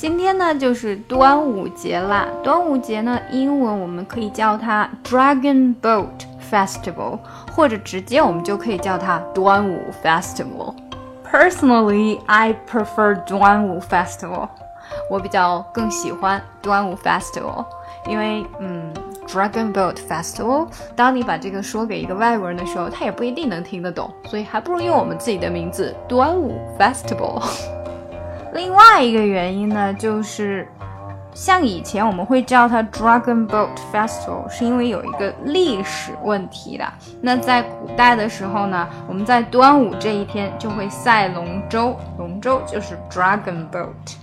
今天呢就是端午节啦。端午节呢，英文我们可以叫它 Dragon Boat Festival，或者直接我们就可以叫它端午 Festival。Personally, I prefer 端午 Festival。我比较更喜欢端午 Festival，因为嗯。Dragon Boat Festival。当你把这个说给一个外国人的时候，他也不一定能听得懂，所以还不如用我们自己的名字端午 Festival。另外一个原因呢，就是像以前我们会叫它 Dragon Boat Festival，是因为有一个历史问题的。那在古代的时候呢，我们在端午这一天就会赛龙舟，龙舟就是 Dragon Boat。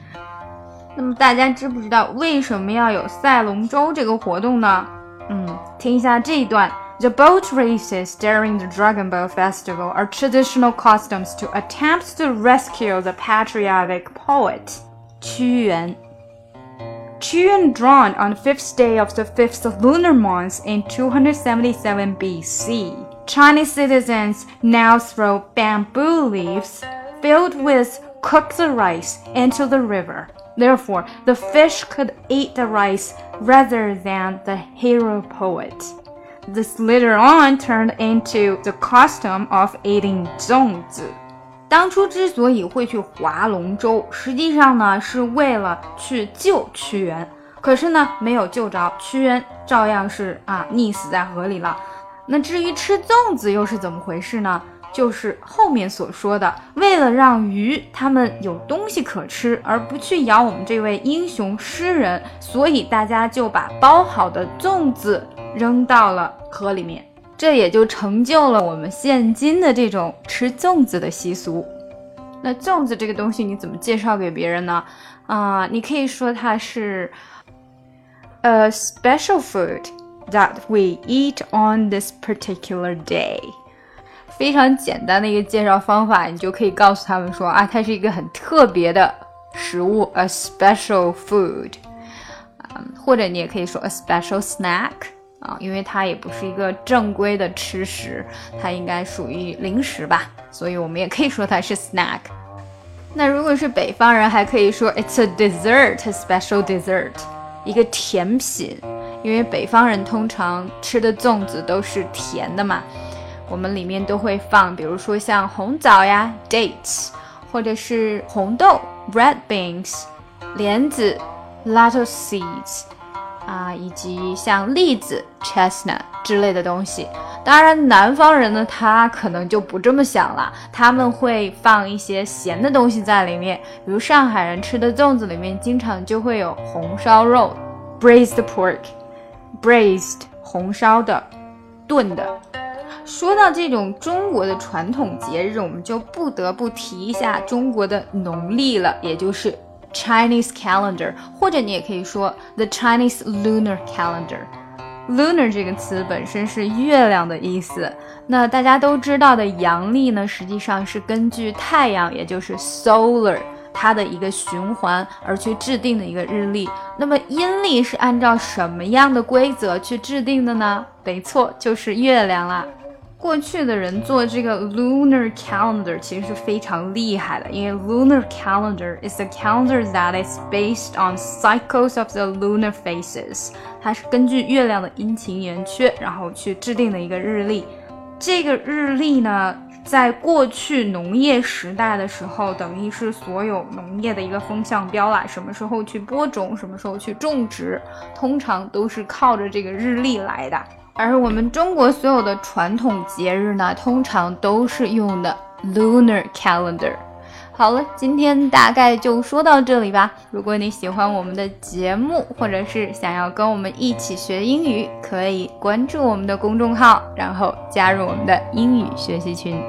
那么大家知不知道为什么要有赛龙舟这个活动呢？嗯，听一下这一段。The boat races during the Dragon Boat Festival are traditional customs to attempt to rescue the patriotic poet Qu Yuan. Qu Yuan drowned on the fifth day of the fifth lunar month in 277 BC. Chinese citizens now throw bamboo leaves filled with cooked rice into the river. Therefore, the fish could eat the rice rather than the hero poet. This later on turned into the custom of eating 粽子。当初之所以会去划龙舟，实际上呢是为了去救屈原。可是呢没有救着，屈原照样是啊溺死在河里了。那至于吃粽子又是怎么回事呢？就是后面所说的，为了让鱼它们有东西可吃，而不去咬我们这位英雄诗人，所以大家就把包好的粽子扔到了河里面，这也就成就了我们现今的这种吃粽子的习俗。那粽子这个东西你怎么介绍给别人呢？啊，你可以说它是 a special food that we eat on this particular day。非常简单的一个介绍方法，你就可以告诉他们说啊，它是一个很特别的食物，a special food，啊，或者你也可以说 a special snack，啊，因为它也不是一个正规的吃食，它应该属于零食吧，所以我们也可以说它是 snack。那如果是北方人，还可以说 it's a dessert，a special dessert，一个甜品，因为北方人通常吃的粽子都是甜的嘛。我们里面都会放，比如说像红枣呀，dates，或者是红豆，red beans，莲子，lettuce seeds，啊，以及像栗子，chestnut 之类的东西。当然，南方人呢，他可能就不这么想了，他们会放一些咸的东西在里面，比如上海人吃的粽子里面经常就会有红烧肉，braised pork，braised 红烧的，炖的。说到这种中国的传统节日，我们就不得不提一下中国的农历了，也就是 Chinese calendar，或者你也可以说 the Chinese lunar calendar。lunar 这个词本身是月亮的意思。那大家都知道的阳历呢，实际上是根据太阳，也就是 solar 它的一个循环而去制定的一个日历。那么阴历是按照什么样的规则去制定的呢？没错，就是月亮啦。过去的人做这个 lunar calendar 其实是非常厉害的，因为 lunar calendar is a calendar that is based on cycles of the lunar phases，它是根据月亮的阴晴圆缺，然后去制定的一个日历。这个日历呢，在过去农业时代的时候，等于是所有农业的一个风向标啦。什么时候去播种，什么时候去种植，通常都是靠着这个日历来的。而我们中国所有的传统节日呢，通常都是用的 lunar calendar。好了，今天大概就说到这里吧。如果你喜欢我们的节目，或者是想要跟我们一起学英语，可以关注我们的公众号，然后加入我们的英语学习群。